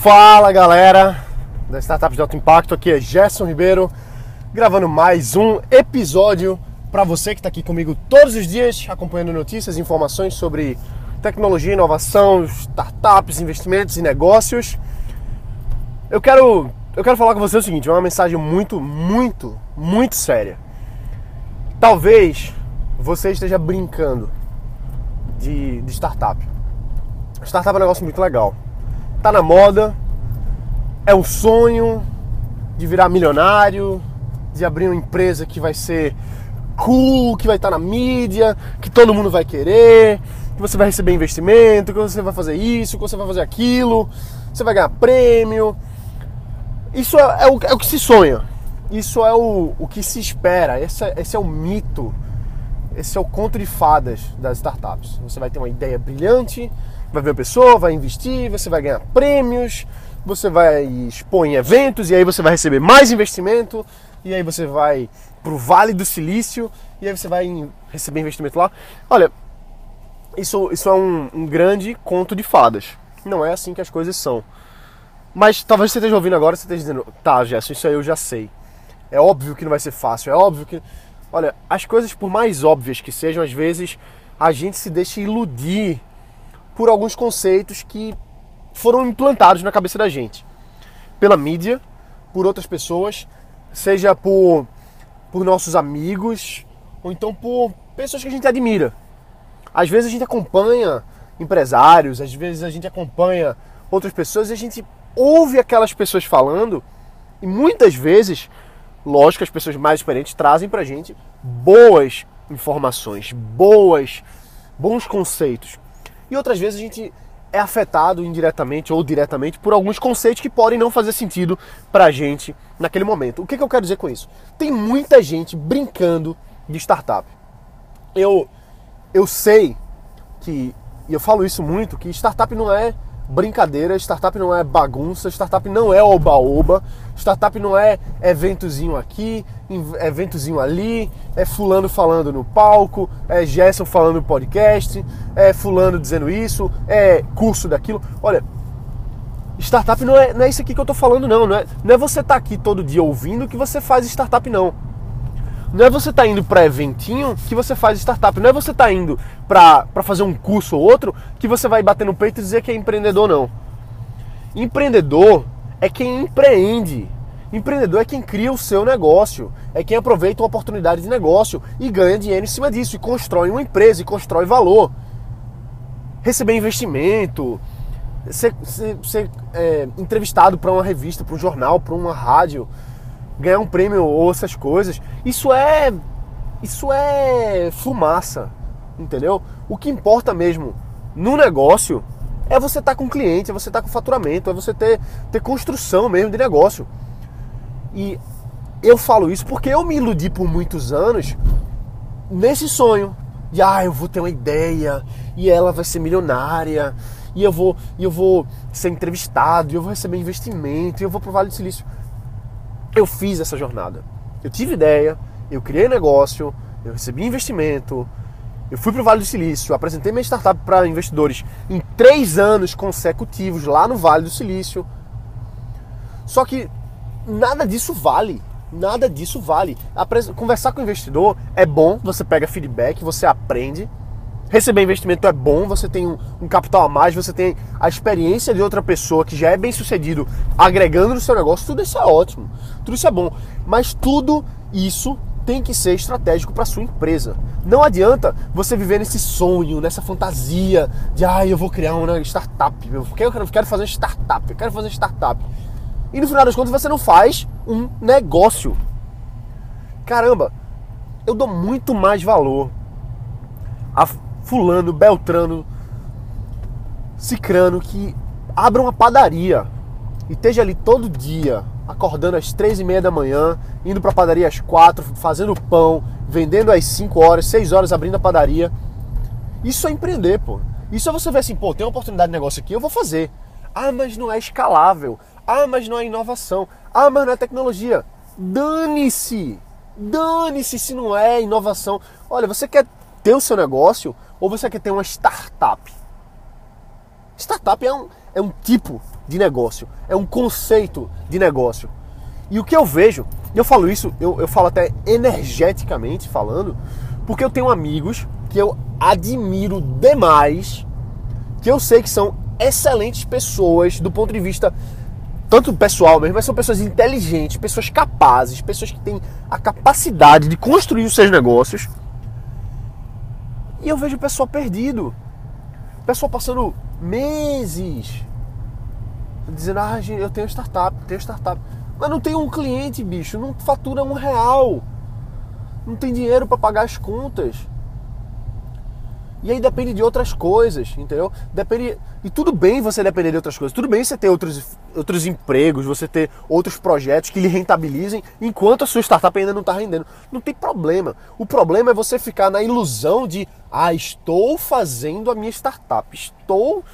Fala galera da Startups de Alto Impacto, aqui é Gerson Ribeiro, gravando mais um episódio para você que está aqui comigo todos os dias, acompanhando notícias e informações sobre tecnologia, inovação, startups, investimentos e negócios. Eu quero, eu quero falar com você o seguinte, é uma mensagem muito, muito, muito séria. Talvez você esteja brincando de, de startup. Startup é um negócio muito legal. Tá na moda, é um sonho de virar milionário, de abrir uma empresa que vai ser cool, que vai estar na mídia, que todo mundo vai querer, que você vai receber investimento, que você vai fazer isso, que você vai fazer aquilo, você vai ganhar prêmio. Isso é, é, o, é o, que se sonha, isso é o, o que se espera, esse é, esse é o mito, esse é o conto de fadas das startups. Você vai ter uma ideia brilhante, vai ver a pessoa, vai investir, você vai ganhar prêmios, você vai expor em eventos e aí você vai receber mais investimento e aí você vai para o Vale do Silício e aí você vai receber investimento lá. Olha, isso, isso é um, um grande conto de fadas. Não é assim que as coisas são. Mas talvez você esteja ouvindo agora e você esteja dizendo, tá, Gerson, isso aí eu já sei. É óbvio que não vai ser fácil, é óbvio que. Olha, as coisas, por mais óbvias que sejam, às vezes a gente se deixa iludir por alguns conceitos que foram implantados na cabeça da gente. Pela mídia, por outras pessoas, seja por, por nossos amigos, ou então por pessoas que a gente admira. Às vezes a gente acompanha empresários, às vezes a gente acompanha outras pessoas e a gente ouve aquelas pessoas falando e muitas vezes, lógico, as pessoas mais experientes trazem pra gente boas informações, boas, bons conceitos. E outras vezes a gente é afetado indiretamente ou diretamente por alguns conceitos que podem não fazer sentido pra gente naquele momento. O que, que eu quero dizer com isso? Tem muita gente brincando de startup. Eu, eu sei que, e eu falo isso muito, que startup não é brincadeira, startup não é bagunça, startup não é oba-oba, startup não é eventozinho aqui, eventozinho ali, é fulano falando no palco, é Gerson falando no podcast, é fulano dizendo isso, é curso daquilo. Olha, startup não é, não é isso aqui que eu tô falando não, não é, não é você estar tá aqui todo dia ouvindo que você faz startup não. Não é você tá indo para eventinho que você faz startup. Não é você tá indo para fazer um curso ou outro que você vai bater no peito e dizer que é empreendedor, não. Empreendedor é quem empreende. Empreendedor é quem cria o seu negócio, é quem aproveita uma oportunidade de negócio e ganha dinheiro em cima disso, e constrói uma empresa, e constrói valor. Receber investimento, ser, ser, ser é, entrevistado para uma revista, para um jornal, para uma rádio, ganhar um prêmio ou essas coisas, isso é isso é fumaça, entendeu? O que importa mesmo no negócio é você estar tá com cliente, é você estar tá com faturamento, é você ter, ter construção mesmo de negócio. E eu falo isso porque eu me iludi por muitos anos nesse sonho de ah, eu vou ter uma ideia e ela vai ser milionária e eu vou, e eu vou ser entrevistado, e eu vou receber investimento, e eu vou pro Vale do Silício eu fiz essa jornada. Eu tive ideia, eu criei negócio, eu recebi investimento, eu fui para o Vale do Silício, apresentei minha startup para investidores em três anos consecutivos lá no Vale do Silício. Só que nada disso vale. Nada disso vale. Conversar com o investidor é bom, você pega feedback, você aprende, Receber investimento é bom, você tem um, um, capital a mais, você tem a experiência de outra pessoa que já é bem sucedido agregando no seu negócio, tudo isso é ótimo, tudo isso é bom. Mas tudo isso tem que ser estratégico para sua empresa. Não adianta você viver nesse sonho, nessa fantasia de ah, eu vou criar uma startup, eu quero, eu quero fazer startup, eu quero fazer startup. E no final das contas você não faz um negócio. Caramba, eu dou muito mais valor a fulano, beltrano, cicrano que abra uma padaria e esteja ali todo dia, acordando às três e meia da manhã, indo para a padaria às quatro, fazendo pão, vendendo às cinco horas, seis horas, abrindo a padaria. Isso é empreender, pô. Isso é você ver assim, pô, tem uma oportunidade de negócio aqui, eu vou fazer. Ah, mas não é escalável. Ah, mas não é inovação. Ah, mas não é tecnologia. Dane-se! Dane-se se não é inovação. Olha, você quer ter o seu negócio, ou você quer ter uma startup? Startup é um, é um tipo de negócio, é um conceito de negócio. E o que eu vejo, eu falo isso, eu, eu falo até energeticamente falando, porque eu tenho amigos que eu admiro demais, que eu sei que são excelentes pessoas do ponto de vista tanto pessoal mesmo, mas são pessoas inteligentes, pessoas capazes, pessoas que têm a capacidade de construir os seus negócios. E eu vejo o pessoal perdido. O pessoal passando meses dizendo, ah, eu tenho startup, tenho startup. Mas não tem um cliente, bicho, não fatura um real. Não tem dinheiro para pagar as contas. E aí depende de outras coisas, entendeu? Depende. E tudo bem você depender de outras coisas. Tudo bem você ter outros, outros empregos, você ter outros projetos que lhe rentabilizem enquanto a sua startup ainda não está rendendo. Não tem problema. O problema é você ficar na ilusão de, ah, estou fazendo a minha startup. Estou.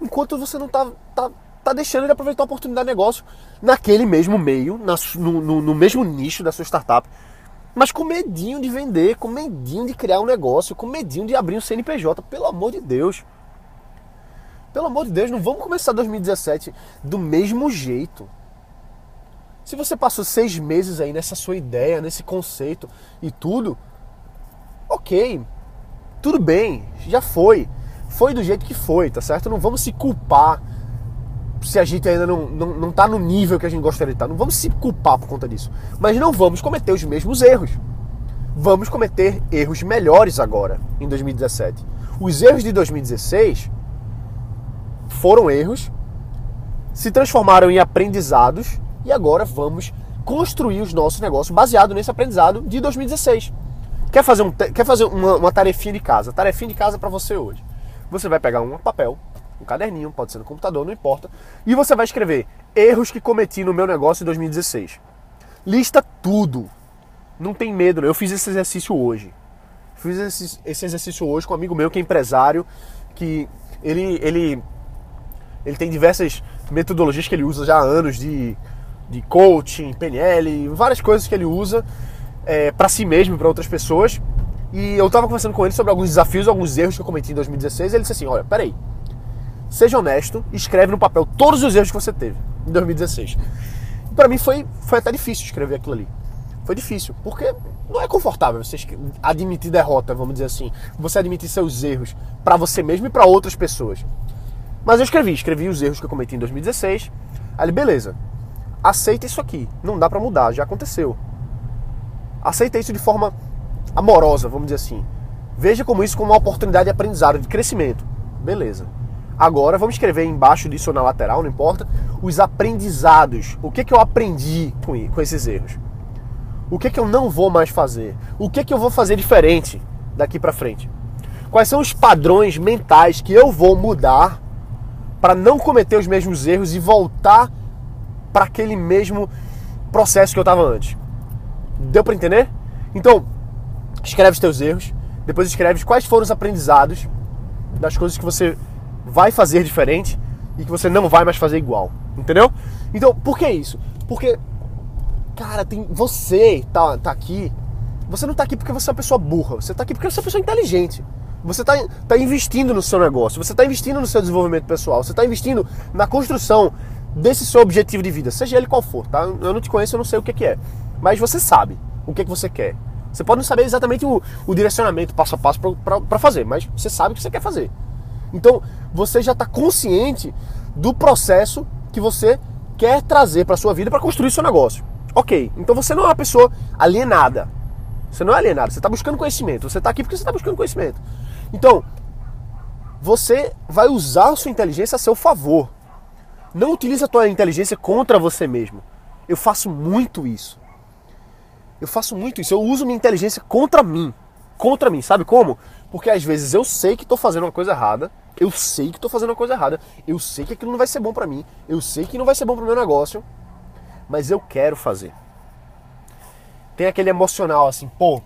Enquanto você não está tá, tá deixando de aproveitar a oportunidade de negócio naquele mesmo meio, na, no, no, no mesmo nicho da sua startup mas com medinho de vender, com medinho de criar um negócio, com medinho de abrir um CNPJ, pelo amor de Deus. Pelo amor de Deus, não vamos começar 2017 do mesmo jeito. Se você passou seis meses aí nessa sua ideia, nesse conceito e tudo, ok, tudo bem, já foi. Foi do jeito que foi, tá certo? Não vamos se culpar se a gente ainda não, não, não tá no nível que a gente gostaria de estar. Tá. Não vamos se culpar por conta disso. Mas não vamos cometer os mesmos erros. Vamos cometer erros melhores agora, em 2017. Os erros de 2016 foram erros, se transformaram em aprendizados e agora vamos construir os nossos negócios baseado nesse aprendizado de 2016. Quer fazer, um, quer fazer uma, uma tarefinha de casa? Tarefinha de casa para você hoje. Você vai pegar um papel, um caderninho, pode ser no computador, não importa. E você vai escrever erros que cometi no meu negócio em 2016. Lista tudo. Não tem medo, eu fiz esse exercício hoje. Fiz esse, exercício hoje com um amigo meu que é empresário, que ele, ele, ele tem diversas metodologias que ele usa já há anos de, de coaching, PNL, várias coisas que ele usa é, para si mesmo para outras pessoas. E eu estava conversando com ele sobre alguns desafios, alguns erros que eu cometi em 2016. E ele disse assim: Olha, peraí, seja honesto, escreve no papel todos os erros que você teve em 2016. Para mim foi, foi até difícil escrever aquilo ali. Foi difícil, porque não é confortável você admitir derrota, vamos dizer assim. Você admitir seus erros para você mesmo e para outras pessoas. Mas eu escrevi, escrevi os erros que eu cometi em 2016. Aí, beleza. Aceita isso aqui. Não dá para mudar, já aconteceu. Aceita isso de forma amorosa, vamos dizer assim. Veja como isso como uma oportunidade de aprendizado, de crescimento. Beleza. Agora vamos escrever embaixo disso ou na lateral, não importa, os aprendizados. O que, que eu aprendi com, com esses erros? O que, que eu não vou mais fazer? O que, que eu vou fazer diferente daqui para frente? Quais são os padrões mentais que eu vou mudar para não cometer os mesmos erros e voltar para aquele mesmo processo que eu estava antes? Deu para entender? Então, escreve os teus erros, depois escreve quais foram os aprendizados das coisas que você vai fazer diferente e que você não vai mais fazer igual. Entendeu? Então, por que isso? Porque, cara, tem você tá, tá aqui. Você não tá aqui porque você é uma pessoa burra. Você tá aqui porque você é uma pessoa inteligente. Você está tá investindo no seu negócio, você está investindo no seu desenvolvimento pessoal, você está investindo na construção desse seu objetivo de vida, seja ele qual for, tá? Eu não te conheço, eu não sei o que, que é. Mas você sabe o que, que você quer. Você pode não saber exatamente o, o direcionamento passo a passo para fazer, mas você sabe o que você quer fazer. Então você já está consciente do processo que você quer trazer para sua vida para construir seu negócio. Ok, então você não é uma pessoa alienada. Você não é alienado, você está buscando conhecimento. Você está aqui porque você está buscando conhecimento. Então, você vai usar a sua inteligência a seu favor. Não utilize a tua inteligência contra você mesmo. Eu faço muito isso. Eu faço muito isso. Eu uso minha inteligência contra mim. Contra mim. Sabe como? Porque às vezes eu sei que estou fazendo uma coisa errada, eu sei que estou fazendo uma coisa errada, eu sei que aquilo não vai ser bom para mim, eu sei que não vai ser bom para o meu negócio, mas eu quero fazer. Tem aquele emocional assim, pô,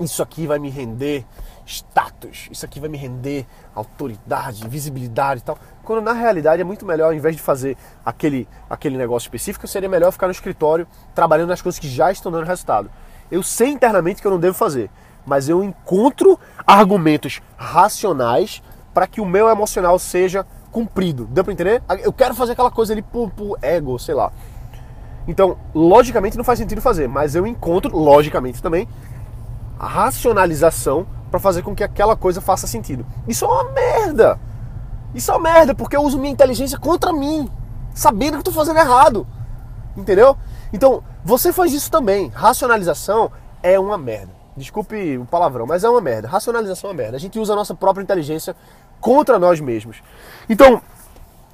isso aqui vai me render status, isso aqui vai me render autoridade, visibilidade e tal. Quando na realidade é muito melhor, ao invés de fazer aquele, aquele negócio específico, seria melhor ficar no escritório trabalhando nas coisas que já estão dando resultado. Eu sei internamente que eu não devo fazer, mas eu encontro argumentos racionais para que o meu emocional seja cumprido. Deu pra entender? Eu quero fazer aquela coisa ali por, por ego, sei lá. Então, logicamente não faz sentido fazer, mas eu encontro, logicamente também, a racionalização para fazer com que aquela coisa faça sentido. Isso é uma merda. Isso é uma merda, porque eu uso minha inteligência contra mim, sabendo que tô fazendo errado. Entendeu? Então, você faz isso também. Racionalização é uma merda. Desculpe o palavrão, mas é uma merda. Racionalização é uma merda. A gente usa a nossa própria inteligência contra nós mesmos. Então,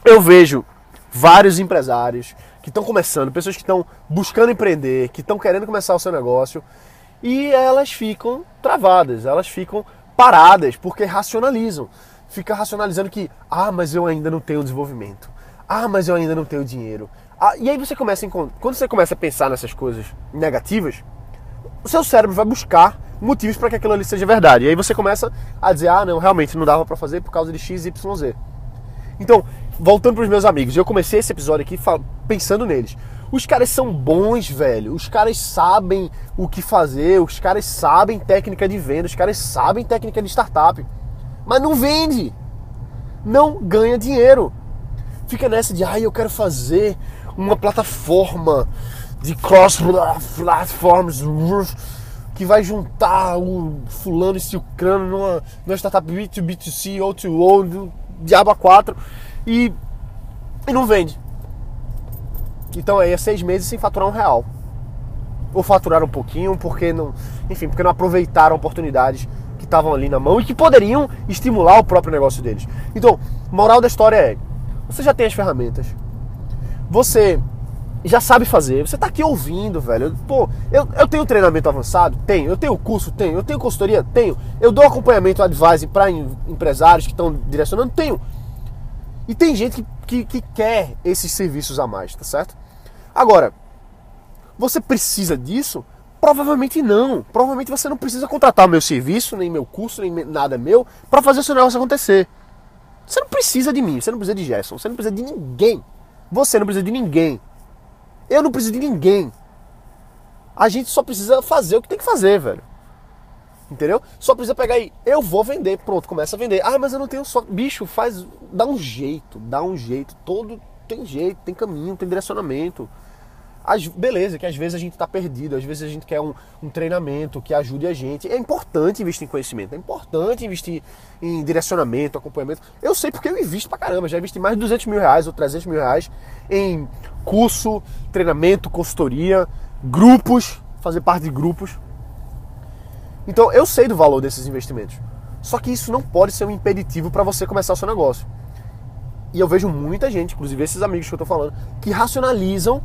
eu vejo vários empresários que estão começando, pessoas que estão buscando empreender, que estão querendo começar o seu negócio, e elas ficam travadas, elas ficam paradas porque racionalizam. Fica racionalizando que, ah, mas eu ainda não tenho desenvolvimento. Ah, mas eu ainda não tenho dinheiro. Ah, e aí você começa quando você começa a pensar nessas coisas negativas, o seu cérebro vai buscar motivos para que aquilo ali seja verdade. E aí você começa a dizer, ah, não, realmente não dava para fazer por causa de X, Y, Z. Então, voltando para os meus amigos, eu comecei esse episódio aqui pensando neles. Os caras são bons, velho. Os caras sabem o que fazer, os caras sabem técnica de venda, os caras sabem técnica de startup. Mas não vende. Não ganha dinheiro. Fica nessa de, ah, eu quero fazer uma plataforma de cross platforms que vai juntar o fulano e ciclano numa, numa startup B2B2C, O2O, do diabo a 4 e, e não vende. Então aí é seis meses sem faturar um real. Ou faturaram um pouquinho porque não, enfim, porque não aproveitaram oportunidades que estavam ali na mão e que poderiam estimular o próprio negócio deles. Então, moral da história é: você já tem as ferramentas, você já sabe fazer. Você tá aqui ouvindo, velho. Pô, eu, eu tenho treinamento avançado? Tenho. Eu tenho curso? Tenho. Eu tenho consultoria? Tenho. Eu dou acompanhamento advising para empresários que estão direcionando? Tenho. E tem gente que, que, que, quer esses serviços a mais, tá certo? Agora, você precisa disso? Provavelmente não. Provavelmente você não precisa contratar meu serviço, nem meu curso, nem nada meu, para fazer o seu negócio acontecer. Você não precisa de mim, você não precisa de Gerson, você não precisa de ninguém. Você não precisa de ninguém. Eu não preciso de ninguém. A gente só precisa fazer o que tem que fazer, velho. Entendeu? Só precisa pegar aí, eu vou vender, pronto, começa a vender. Ah, mas eu não tenho só. Bicho, faz. Dá um jeito, dá um jeito. Todo tem jeito, tem caminho, tem direcionamento. As, beleza, que às vezes a gente está perdido, às vezes a gente quer um, um, treinamento que ajude a gente. É importante investir em conhecimento, é importante investir em direcionamento, acompanhamento. Eu sei porque eu invisto pra caramba, já investi mais de 200 mil reais ou 300 mil reais em curso, treinamento, consultoria, grupos, fazer parte de grupos. Então eu sei do valor desses investimentos. Só que isso não pode ser um impeditivo para você começar o seu negócio. E eu vejo muita gente, inclusive esses amigos que eu estou falando, que racionalizam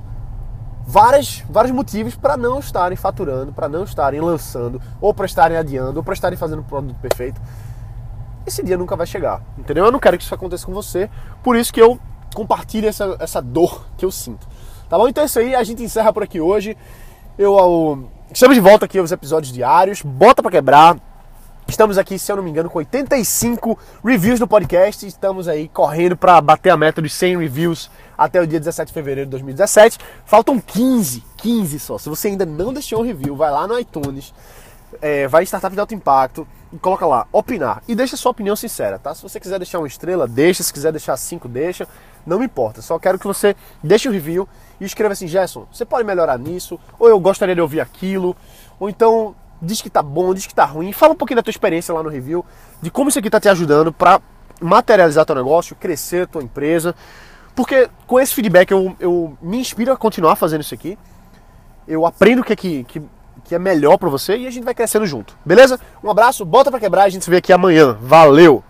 várias, vários motivos para não estarem faturando, para não estarem lançando, ou para estarem adiando, ou para estarem fazendo o produto perfeito. Esse dia nunca vai chegar, entendeu? Eu não quero que isso aconteça com você, por isso que eu compartilho essa, essa dor que eu sinto. Tá bom? Então é isso aí, a gente encerra por aqui hoje. Eu, eu estamos de volta aqui aos episódios diários. Bota para quebrar. Estamos aqui, se eu não me engano, com 85 reviews no podcast. Estamos aí correndo para bater a meta dos 100 reviews até o dia 17 de fevereiro de 2017. Faltam 15, 15 só. Se você ainda não deixou um review, vai lá no iTunes, é, vai em Startup de Alto Impacto e coloca lá, opinar. E deixa sua opinião sincera, tá? Se você quiser deixar uma estrela, deixa. Se quiser deixar cinco, deixa. Não me importa. Só quero que você deixe o review e escreva assim, Gerson, você pode melhorar nisso? Ou eu gostaria de ouvir aquilo? Ou então diz que tá bom, diz que tá ruim. Fala um pouquinho da tua experiência lá no review, de como isso aqui tá te ajudando para materializar teu negócio, crescer tua empresa. Porque com esse feedback eu, eu me inspiro a continuar fazendo isso aqui. Eu aprendo o que é, que, que, que é melhor para você e a gente vai crescendo junto. Beleza? Um abraço, bota para quebrar, a gente se vê aqui amanhã. Valeu!